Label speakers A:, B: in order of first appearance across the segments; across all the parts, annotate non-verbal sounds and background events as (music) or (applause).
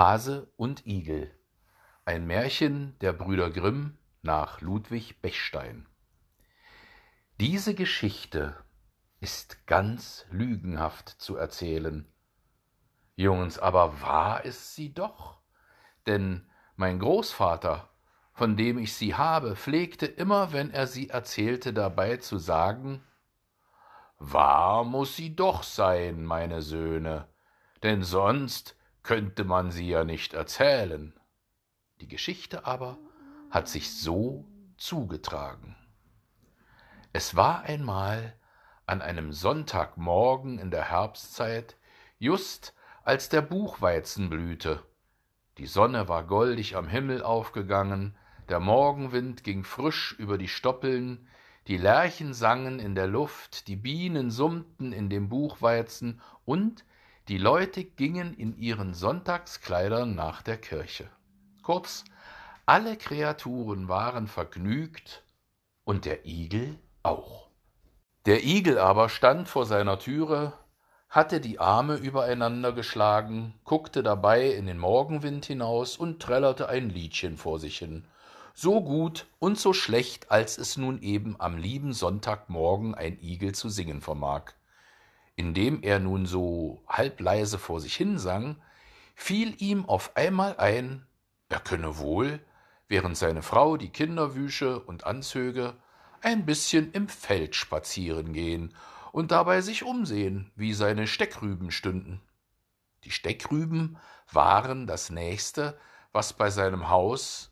A: Hase und Igel. Ein Märchen der Brüder Grimm nach Ludwig Bechstein. Diese Geschichte ist ganz lügenhaft zu erzählen. Jungens, aber wahr ist sie doch, denn mein Großvater, von dem ich sie habe, pflegte immer, wenn er sie erzählte, dabei zu sagen Wahr muss sie doch sein, meine Söhne, denn sonst könnte man sie ja nicht erzählen. Die Geschichte aber hat sich so zugetragen. Es war einmal an einem Sonntagmorgen in der Herbstzeit, just als der Buchweizen blühte. Die Sonne war goldig am Himmel aufgegangen, der Morgenwind ging frisch über die Stoppeln, die Lerchen sangen in der Luft, die Bienen summten in dem Buchweizen und die Leute gingen in ihren Sonntagskleidern nach der Kirche. Kurz, alle Kreaturen waren vergnügt und der Igel auch. Der Igel aber stand vor seiner Türe, hatte die Arme übereinander geschlagen, guckte dabei in den Morgenwind hinaus und trällerte ein Liedchen vor sich hin, so gut und so schlecht, als es nun eben am lieben Sonntagmorgen ein Igel zu singen vermag. Indem er nun so halbleise vor sich hin sang, fiel ihm auf einmal ein, er könne wohl, während seine Frau die Kinder wüsche und anzöge, ein bisschen im Feld spazieren gehen und dabei sich umsehen, wie seine Steckrüben stünden. Die Steckrüben waren das nächste, was bei seinem Haus,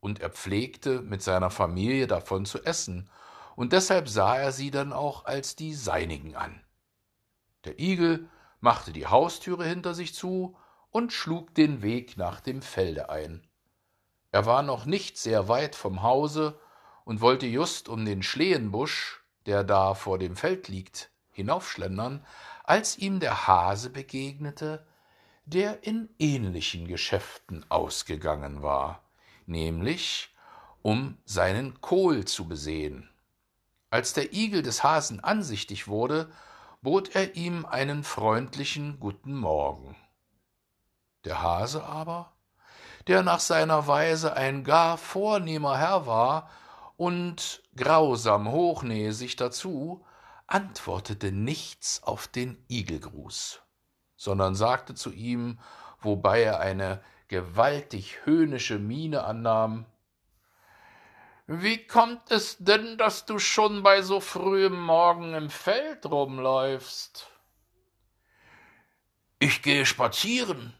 A: und er pflegte mit seiner Familie davon zu essen, und deshalb sah er sie dann auch als die seinigen an. Der Igel machte die Haustüre hinter sich zu und schlug den Weg nach dem Felde ein. Er war noch nicht sehr weit vom Hause und wollte just um den Schlehenbusch, der da vor dem Feld liegt, hinaufschlendern, als ihm der Hase begegnete, der in ähnlichen Geschäften ausgegangen war, nämlich um seinen Kohl zu besehen. Als der Igel des Hasen ansichtig wurde, bot er ihm einen freundlichen Guten Morgen. Der Hase aber, der nach seiner Weise ein gar vornehmer Herr war und grausam hochnäsig dazu, antwortete nichts auf den Igelgruß, sondern sagte zu ihm, wobei er eine gewaltig höhnische Miene annahm, wie kommt es denn, dass du schon bei so frühem Morgen im Feld rumläufst? Ich gehe spazieren,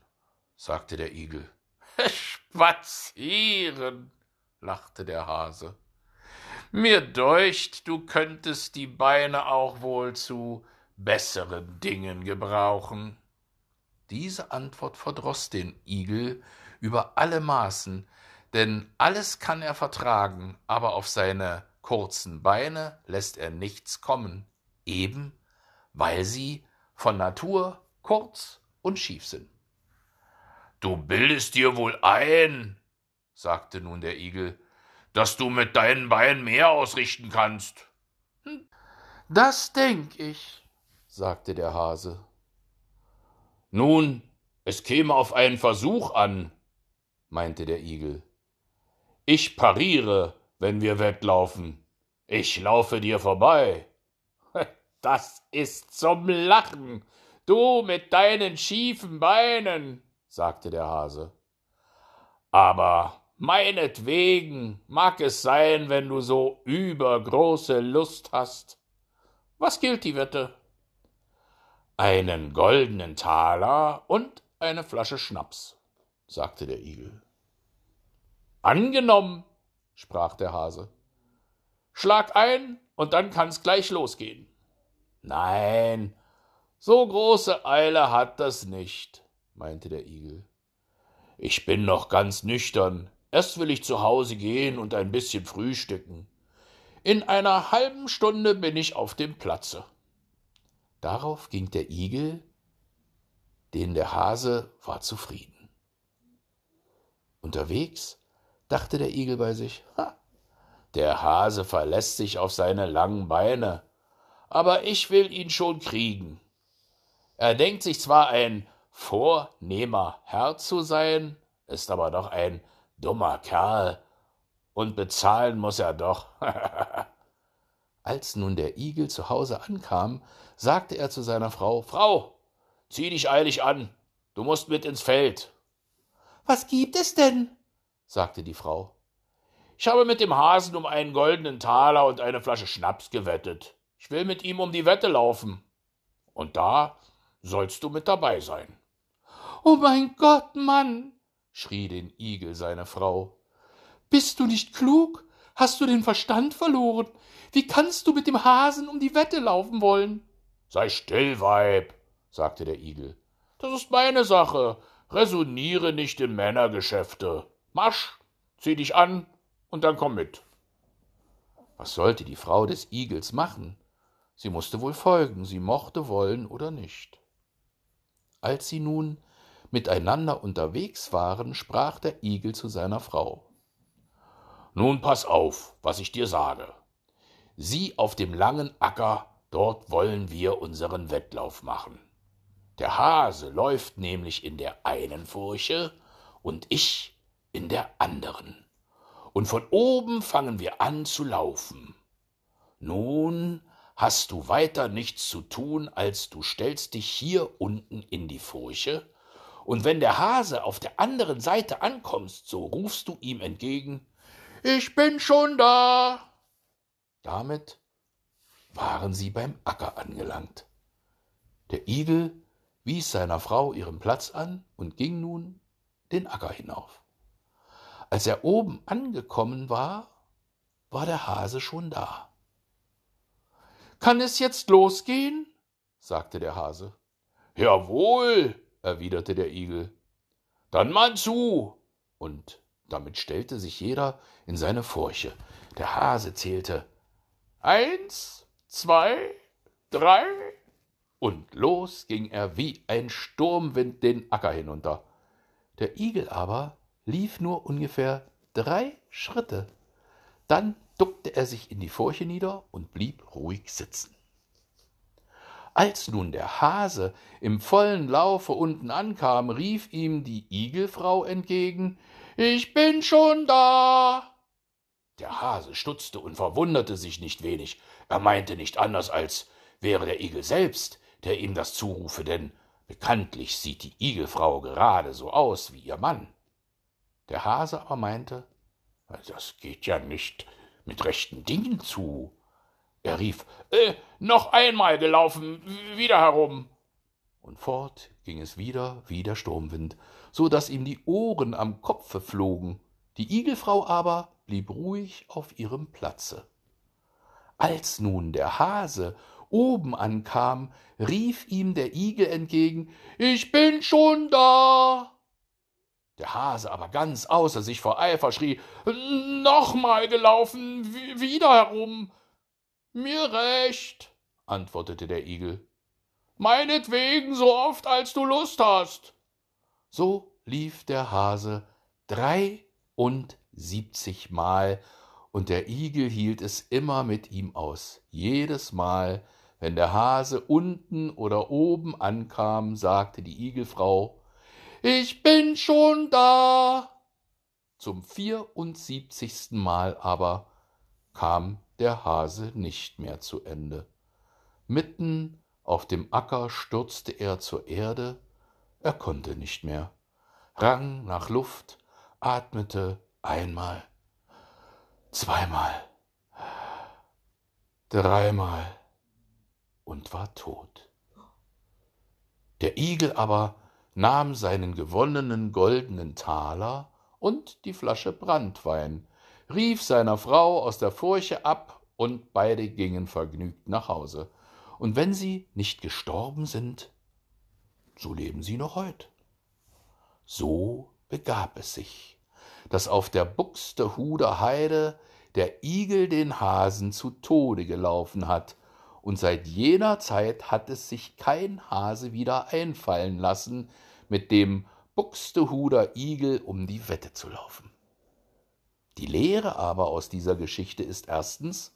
A: sagte der Igel. (laughs) Spazieren, lachte der Hase. Mir deucht, du könntest die Beine auch wohl zu besseren Dingen gebrauchen. Diese Antwort verdroß den Igel über alle Maßen, denn alles kann er vertragen, aber auf seine kurzen Beine lässt er nichts kommen, eben weil sie von Natur kurz und schief sind. Du bildest dir wohl ein, sagte nun der Igel, dass du mit deinen Beinen mehr ausrichten kannst. Hm, das denk ich, sagte der Hase. Nun, es käme auf einen Versuch an, meinte der Igel. Ich pariere, wenn wir wettlaufen. Ich laufe dir vorbei. (laughs) Das ist zum Lachen, du mit deinen schiefen Beinen, sagte der Hase. Aber meinetwegen mag es sein, wenn du so übergroße Lust hast. Was gilt die Wette? Einen goldenen Taler und eine Flasche Schnaps, sagte der Igel. Angenommen, sprach der Hase. Schlag ein und dann kann's gleich losgehen. Nein, so große Eile hat das nicht, meinte der Igel. Ich bin noch ganz nüchtern. Erst will ich zu Hause gehen und ein bisschen frühstücken. In einer halben Stunde bin ich auf dem Platze. Darauf ging der Igel, denn der Hase war zufrieden. Unterwegs dachte der Igel bei sich, ha, der Hase verlässt sich auf seine langen Beine, aber ich will ihn schon kriegen. Er denkt sich zwar ein vornehmer Herr zu sein, ist aber doch ein dummer Kerl, und bezahlen muss er doch. (laughs) Als nun der Igel zu Hause ankam, sagte er zu seiner Frau Frau, zieh dich eilig an, du musst mit ins Feld. Was gibt es denn? Sagte die Frau. Ich habe mit dem Hasen um einen goldenen Taler und eine Flasche Schnaps gewettet. Ich will mit ihm um die Wette laufen. Und da sollst du mit dabei sein. Oh mein Gott, Mann, schrie den Igel seine Frau. Bist du nicht klug? Hast du den Verstand verloren? Wie kannst du mit dem Hasen um die Wette laufen wollen? Sei still, Weib, sagte der Igel. Das ist meine Sache. Resoniere nicht in Männergeschäfte. Marsch, zieh dich an und dann komm mit. Was sollte die Frau des Igels machen? Sie musste wohl folgen, sie mochte wollen oder nicht. Als sie nun miteinander unterwegs waren, sprach der Igel zu seiner Frau. Nun pass auf, was ich dir sage. Sieh auf dem langen Acker, dort wollen wir unseren Wettlauf machen. Der Hase läuft nämlich in der einen Furche und ich in der anderen. Und von oben fangen wir an zu laufen. Nun hast du weiter nichts zu tun, als du stellst dich hier unten in die Furche, und wenn der Hase auf der anderen Seite ankommst, so rufst du ihm entgegen Ich bin schon da. Damit waren sie beim Acker angelangt. Der Igel wies seiner Frau ihren Platz an und ging nun den Acker hinauf. Als er oben angekommen war, war der Hase schon da. Kann es jetzt losgehen? sagte der Hase. Jawohl, erwiderte der Igel. Dann mal zu. Und damit stellte sich jeder in seine Furche. Der Hase zählte Eins, zwei, drei, und los ging er wie ein Sturmwind den Acker hinunter. Der Igel aber lief nur ungefähr drei Schritte. Dann duckte er sich in die Furche nieder und blieb ruhig sitzen. Als nun der Hase im vollen Laufe unten ankam, rief ihm die Igelfrau entgegen Ich bin schon da. Der Hase stutzte und verwunderte sich nicht wenig. Er meinte nicht anders, als wäre der Igel selbst, der ihm das zurufe, denn bekanntlich sieht die Igelfrau gerade so aus wie ihr Mann. Der Hase aber meinte, das geht ja nicht mit rechten Dingen zu. Er rief, äh, noch einmal gelaufen, wieder herum. Und fort ging es wieder wie der Sturmwind, so dass ihm die Ohren am Kopfe flogen. Die Igelfrau aber blieb ruhig auf ihrem Platze. Als nun der Hase oben ankam, rief ihm der Igel entgegen Ich bin schon da. Der Hase aber ganz außer sich vor Eifer schrie Nochmal gelaufen, wieder herum. Mir recht, antwortete der Igel. Meinetwegen so oft, als du Lust hast. So lief der Hase dreiundsiebzigmal, und der Igel hielt es immer mit ihm aus. Jedes Mal, wenn der Hase unten oder oben ankam, sagte die Igelfrau ich bin schon da. Zum vierundsiebzigsten Mal aber kam der Hase nicht mehr zu Ende. Mitten auf dem Acker stürzte er zur Erde, er konnte nicht mehr, rang nach Luft, atmete einmal, zweimal, dreimal und war tot. Der Igel aber nahm seinen gewonnenen goldenen Taler und die Flasche Branntwein, rief seiner Frau aus der Furche ab, und beide gingen vergnügt nach Hause. Und wenn sie nicht gestorben sind, so leben sie noch heut. So begab es sich, dass auf der Buxtehuder Heide der Igel den Hasen zu Tode gelaufen hat, und seit jener Zeit hat es sich kein Hase wieder einfallen lassen, mit dem Buxtehuder Igel um die Wette zu laufen. Die Lehre aber aus dieser Geschichte ist erstens,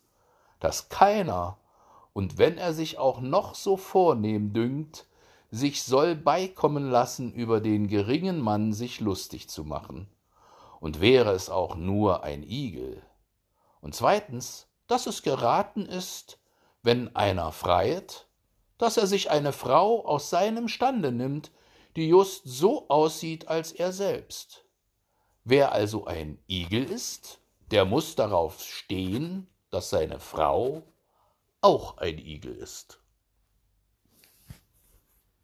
A: dass keiner, und wenn er sich auch noch so vornehm dünkt, sich soll beikommen lassen, über den geringen Mann sich lustig zu machen. Und wäre es auch nur ein Igel. Und zweitens, dass es geraten ist, wenn einer freiet, dass er sich eine Frau aus seinem Stande nimmt, die just so aussieht als er selbst. Wer also ein Igel ist, der muss darauf stehen, dass seine Frau auch ein Igel ist.